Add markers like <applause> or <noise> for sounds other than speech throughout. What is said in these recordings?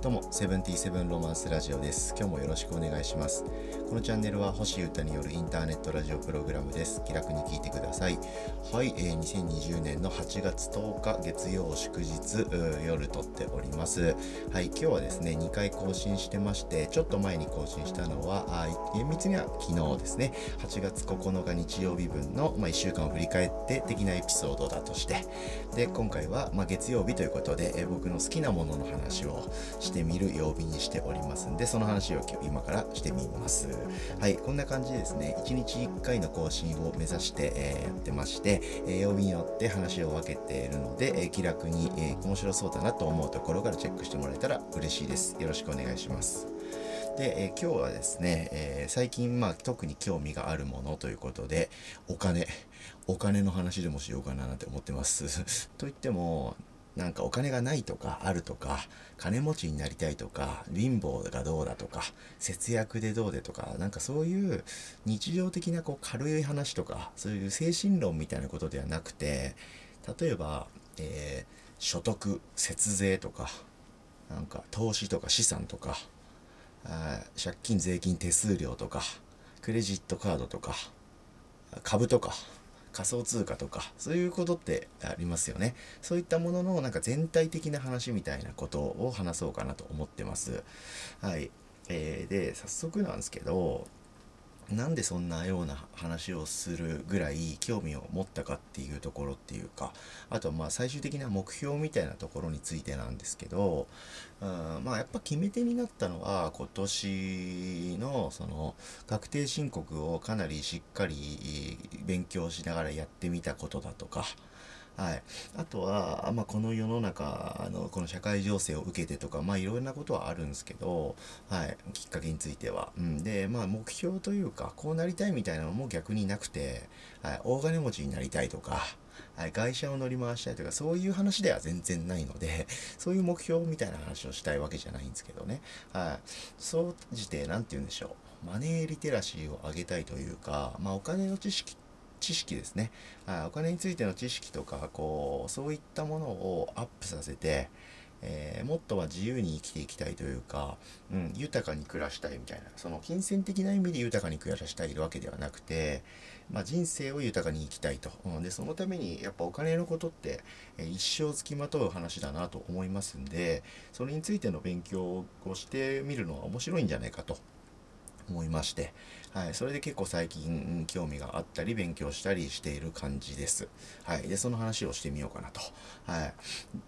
どうも、セブンティーセブンロマンスラジオです。今日もよろしくお願いします。このチャンネルは星歌によるインターネットラジオプログラムです。気楽に聞いてください。はい、えー、2020年の8月10日月曜祝日夜撮っております。はい、今日はですね、2回更新してまして、ちょっと前に更新したのは、あ厳密には昨日ですね、8月9日日曜日分の、まあ、1週間を振り返って的なエピソードだとして、で、今回は、まあ、月曜日ということで、えー僕の好きなものの話をしてしてみる曜日にしておりますんで、その話を今日今からしてみます。はい、こんな感じでですね、1日1回の更新を目指して、えーやってまして、えー曜日によって話を分けているので、えー気楽に、え面白そうだなと思うところからチェックしてもらえたら嬉しいです。よろしくお願いします。で、え今日はですね、え最近、まあ、特に興味があるものということで、お金、お金の話でもしようかななんて思ってます。<laughs> といっても、なんかお金がないとかあるとか、金持ちになりたいとか、貧乏がどうだとか、節約でどうでとか、なんかそういう日常的なこう軽い話とか、そういう精神論みたいなことではなくて、例えば、えー所得、節税とか、なんか投資とか資産とか、あ借金税金手数料とかクレジットカードとか株とか仮想通貨とかそういうことってありますよね。そういったもののなんか全体的な話みたいなことを話そうかなと思ってます。はい、えーで早速なんですけどなんでそんなような話をするぐらい興味を持ったかっていうところっていうかあとまあ最終的な目標みたいなところについてなんですけどうんまあやっぱ決め手になったのは今年のその確定申告をかなりしっかり勉強しながらやってみたことだとかはい、あとは、まあ、この世の中のこの社会情勢を受けてとかまあいろんなことはあるんですけど、はい、きっかけについては、うん、でまあ目標というかこうなりたいみたいなのも逆になくて、はい、大金持ちになりたいとか、はい、会社を乗り回したいとかそういう話では全然ないので <laughs> そういう目標みたいな話をしたいわけじゃないんですけどね、はい、そうじて何て言うんでしょう。マネーリテラシーを上げたいというか、まあ、お金の知識って知識ですね、はい、お金についての知識とかこうそういったものをアップさせて、えーもっとは自由に生きていきたいというか、うん、豊かに暮らしたいみたいなその金銭的な意味で豊かに暮らしたいわけではなくて、まあ、人生を豊かに生きたいと、うん、でそのためにやっぱお金のことって、え一生つきまとう話だなと思いますんでそれについての勉強をしてみるのは面白いんじゃないかと。思いまして、はい、それで結構最近興味があったり勉強したりしている感じです。はい、でその話をしてみようかなと。はい、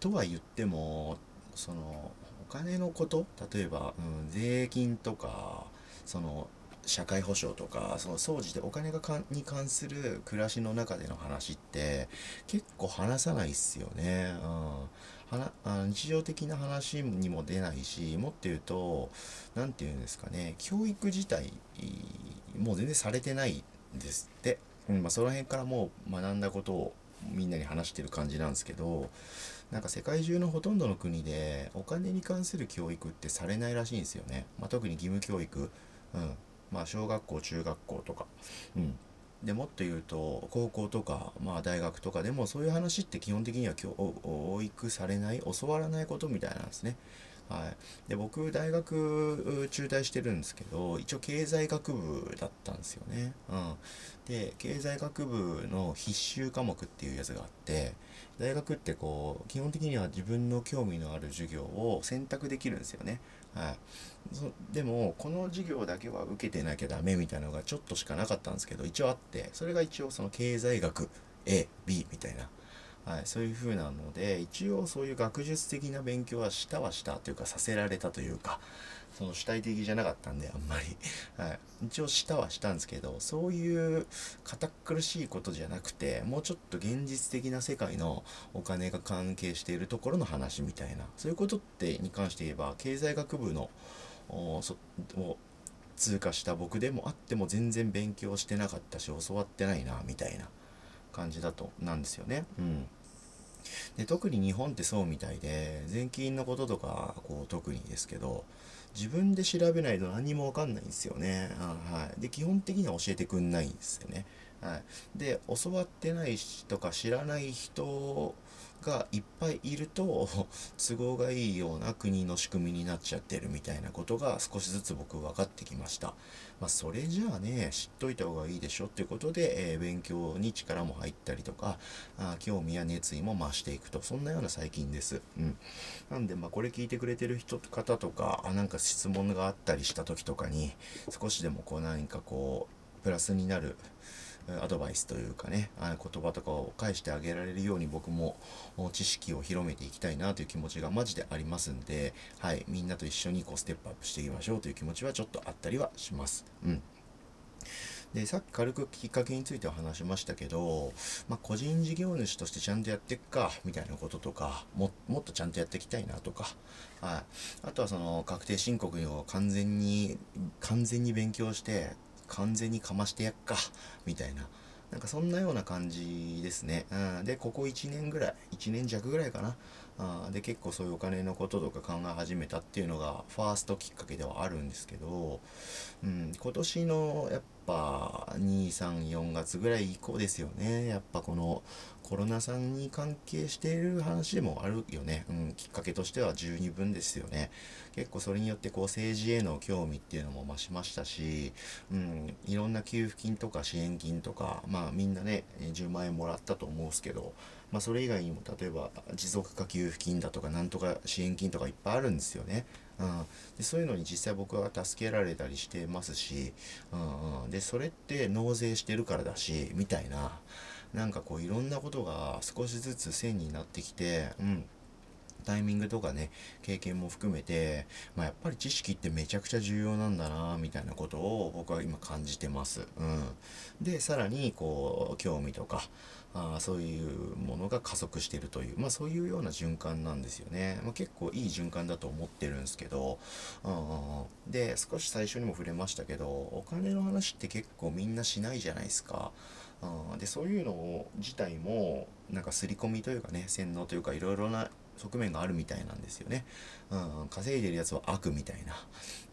とは言ってもそのお金のこと例えば、うん、税金とかその社会保障とかその総じてお金がかに関する暮らしの中での話って結構話さないっすよね。うん、はなあ日常的な話にも出ないしもっと言うと何て言うんですかね教育自体もう全然されてないんですって、うんまあ、その辺からもう学んだことをみんなに話してる感じなんですけどなんか世界中のほとんどの国でお金に関する教育ってされないらしいんですよね、まあ、特に義務教育、うん。まあ、小学校中学校とか、うん、でもっと言うと高校とか、まあ、大学とかでもそういう話って基本的には教育されない教わらないことみたいなんですね。はい、で僕大学中退してるんですけど一応経済学部だったんですよね。うん、で経済学部の必修科目っていうやつがあって大学ってこう基本的には自分の興味のある授業を選択できるんですよね。はい、そでもこの授業だけは受けてなきゃダメみたいなのがちょっとしかなかったんですけど一応あってそれが一応その経済学 AB みたいな。はい、そういう風なので一応そういう学術的な勉強はしたはしたというかさせられたというかその主体的じゃなかったんであんまり、<laughs> はい、一応したはしたんですけどそういう堅苦しいことじゃなくてもうちょっと現実的な世界のお金が関係しているところの話みたいな。そういうことってに関して言えば経済学部のを通過した僕でもあっても全然勉強してなかったし教わってないなみたいな感じだとなんですよね。うん。で特に日本ってそうみたいで税金のこととかこう特にですけど自分で調べないと何もわかんないんですよね。はい、で基本的には教えてくんないんですよね。はい、で教わってないとか知らない人がいっぱいいると <laughs> 都合がいいような国の仕組みになっちゃってるみたいなことが少しずつ僕分かってきました。まあ、それじゃあね知っといた方がいいでしょっていうことで、えー、勉強に力も入ったりとかあ興味や熱意も増していくとそんなような最近です。うん、なんでまあこれ聞いてくれてる人方とかあなんか質問があったりした時とかに少しでもこう何かこうプラスになるアドバイスというかね言葉とかを返してあげられるように僕も知識を広めていきたいなという気持ちがマジでありますんで、はい、みんなと一緒にこうステップアップしていきましょうという気持ちはちょっとあったりはします。うんでさっき軽くきっかけについては話しましたけど、まあ、個人事業主としてちゃんとやっていくかみたいなこととかももっとちゃんとやっていきたいなとか、はい、あとはその確定申告を完全に完全に勉強して完全にかましてやっかみたいな。なんかそんなような感じですね、うん、でここ1年ぐらい1年弱ぐらいかな。あで結構そういうお金のこととか考え始めたっていうのがファーストきっかけではあるんですけど、うん、今年のやっぱ234月ぐらい以降ですよね。やっぱこのコロナさんに関係している話でもあるよね、うん、きっかけとしては十二分ですよね。結構それによってこう政治への興味っていうのも増しましたし、うん、いろんな給付金とか支援金とかまあみんなね10万円もらったと思うんですけどまあ、それ以外にも例えば持続化給付金だとかなんとか支援金とかいっぱいあるんですよね。うん、でそういうのに実際僕は助けられたりしてますし、うん、でそれって納税してるからだしみたいななんかこういろんなことが少しずつ線になってきて、うん、タイミングとかね経験も含めて、まあ、やっぱり知識ってめちゃくちゃ重要なんだなみたいなことを僕は今感じてます。うん、でさらにこう興味とかあそういうものが加速してるという、まあ、そういうような循環なんですよね、まあ、結構いい循環だと思ってるんですけど、うん、で少し最初にも触れましたけどお金の話って結構みんなしないじゃないですか。うん、でそういうの自体もなんか刷り込みというかね洗脳というかいろいろな側面があるみたいなんですよね。うん、稼いでるやつは悪みたいな、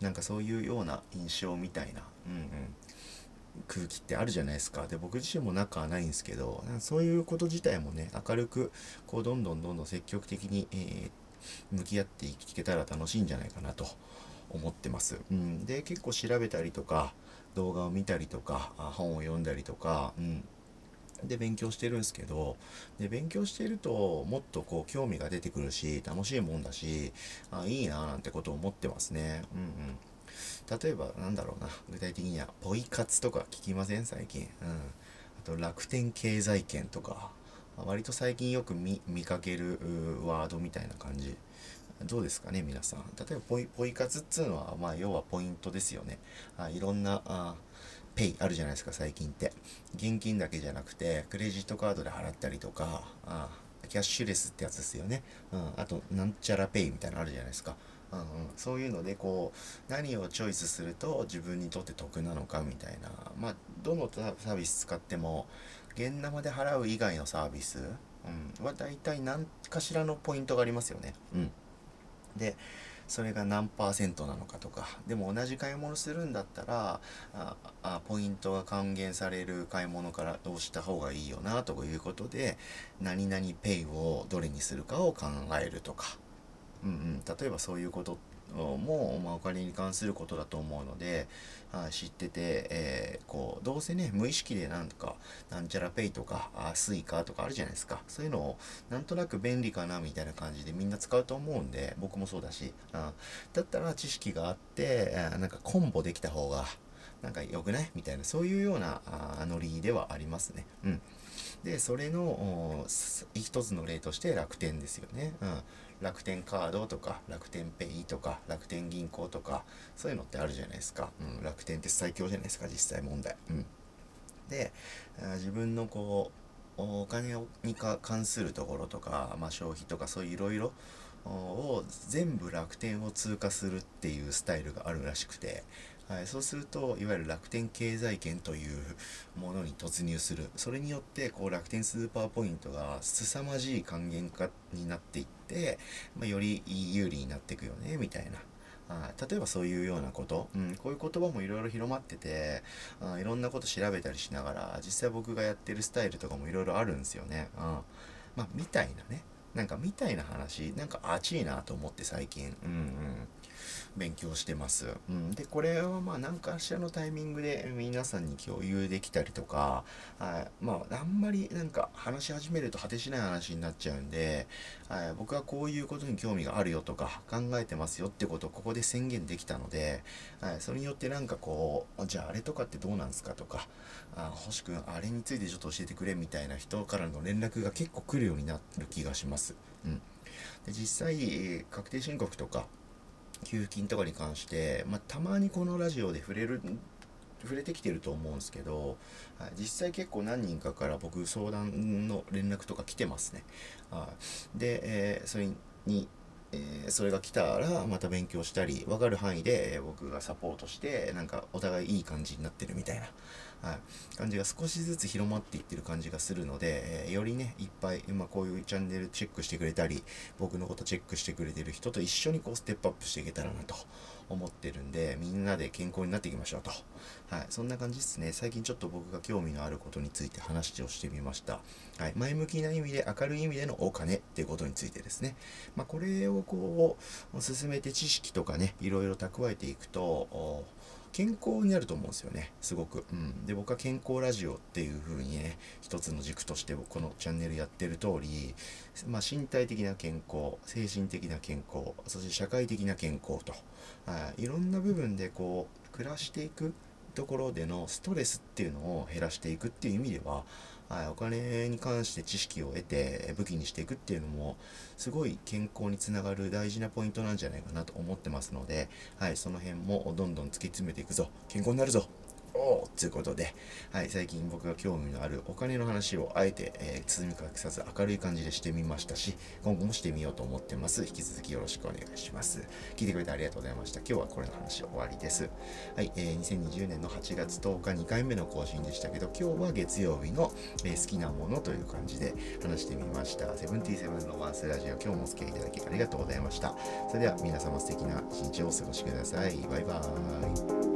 なんかそういうような印象みたいな、うんうん、空気ってあるじゃないですか。で、僕自身も仲はないんですけど、そういうこと自体もね、明るく、こう、どんどんどんどん積極的に、えー、向き合っていけたら楽しいんじゃないかなと思ってます。うん、で、結構調べたりとか、動画を見たりとか、本を読んだりとか、うんで勉強してるんですけどで勉強してるともっとこう興味が出てくるし楽しいもんだしあいいななんてことを思ってますねうんうん例えばなんだろうな具体的にはポイ活とか聞きません？最近。うん。あと楽天経済圏とか。割と最近よく見かけるワードみたいな感じ。どうですかね皆さん。例えばポイポイ活っつうのはまあ要はポイントですよね。あいろんなあペイあるじゃないですか最近って。現金だけじゃなくてクレジットカードで払ったりとかあキャッシュレスってやつですよね、うん、あとなんちゃらペイみたいなのあるじゃないですか、うん、そういうのでこう何をチョイスすると自分にとって得なのかみたいな。まあどのサービス使っても現生で払う以外のサービス、うん、は大体何かしらのポイントがありますよね、うん、でそれが何パーセントなのかとか。でも同じ買い物するんだったらああポイントが還元される買い物からどうした方がいいよなということで何々ペイをどれにするかを考えるとか、うんうん、例えばそういうことも、まあ、お金に関することだと思うので、あ知ってて、えー、こうどうせね無意識でなんとかなんちゃらペイとかあスイカとかあるじゃないですか。そういうのをなんとなく便利かなみたいな感じでみんな使うと思うんで僕もそうだし、あだったら知識があってあなんかコンボできた方がなんか良くない？みたいなそういうようなあノリではありますね。うん。でそれの一つの例として楽天ですよね。うん。楽天カードとか楽天ペイとか楽天銀行とかそういうのってあるじゃないですか、うん、楽天って最強じゃないですか実際問題、うん、で自分のこうお金に関するところとか、まあ、消費とかそういういろいろを全部楽天を通過するっていうスタイルがあるらしくて。はい、そうするといわゆる楽天経済圏というものに突入する。それによってこう楽天スーパーポイントが凄まじい還元化になっていって、まあ、より有利になっていくよねみたいな。あ例えばそういうようなこと、うん、こういう言葉もいろいろ広まっててあいろんなこと調べたりしながら実際僕がやってるスタイルとかもいろいろあるんですよね。うんまあ、みたいなね。なんかみたいな話。なんか熱いなと思って最近。うんうん。勉強してます。うん、でこれはまあ何かしらのタイミングで皆さんに共有できたりとかあまああんまりなんか話し始めると果てしない話になっちゃうんであ僕はこういうことに興味があるよとか考えてますよってことをここで宣言できたのであそれによってなんかこうじゃああれとかってどうなんすかとかあ星くんあれについてちょっと教えてくれみたいな人からの連絡が結構来るようになる気がします。うん、で実際確定申告とか給付金とかに関して、まあ、たまにこのラジオで触れる触れてきてると思うんですけど、はい、実際結構何人かから僕相談の連絡とか来てますね。はい、で、えー、それに、えー、それが来たらまた勉強したり分かる範囲で僕がサポートしてなんかお互いいい感じになってるみたいなはい、感じが少しずつ広まっていってる感じがするので、えー、よりね、いっぱい、まあ、こういうチャンネルチェックしてくれたり、僕のことチェックしてくれてる人と一緒にこうステップアップしていけたらなと思ってるんで、みんなで健康になっていきましょうと。はい、そんな感じですね。最近ちょっと僕が興味のあることについて話をしてみました。はい、前向きな意味で、明るい意味でのお金っていうことについてですね。まあ、これをこう、進めて知識とかね、いろいろ蓄えていくと、健康になると思うんですよね。すごく、うん、で僕は健康ラジオっていう風にね一つの軸としてこのチャンネルやってる通り、まあ、身体的な健康精神的な健康そして社会的な健康といろんな部分でこう暮らしていくところでのストレスっていうのを減らしていくっていう意味でははい、お金に関して知識を得て武器にしていくっていうのもすごい健康につながる大事なポイントなんじゃないかなと思ってますので、はい、その辺もどんどん突き詰めていくぞ。健康になるぞ。おということで、はい、最近僕が興味のあるお金の話をあえて、えー、包み隠さず明るい感じでしてみましたし、今後もしてみようと思ってます。引き続きよろしくお願いします。聞いてくれてありがとうございました。今日はこれの話終わりです。はい、えー、2020年の8月10日2回目の更新でしたけど、今日は月曜日の、えー、好きなものという感じで話してみました。セブンティーセブンのワンスラジオ、今日もお付き合いいただきありがとうございました。それでは皆様素敵な一日をお過ごしください。バイバーイ。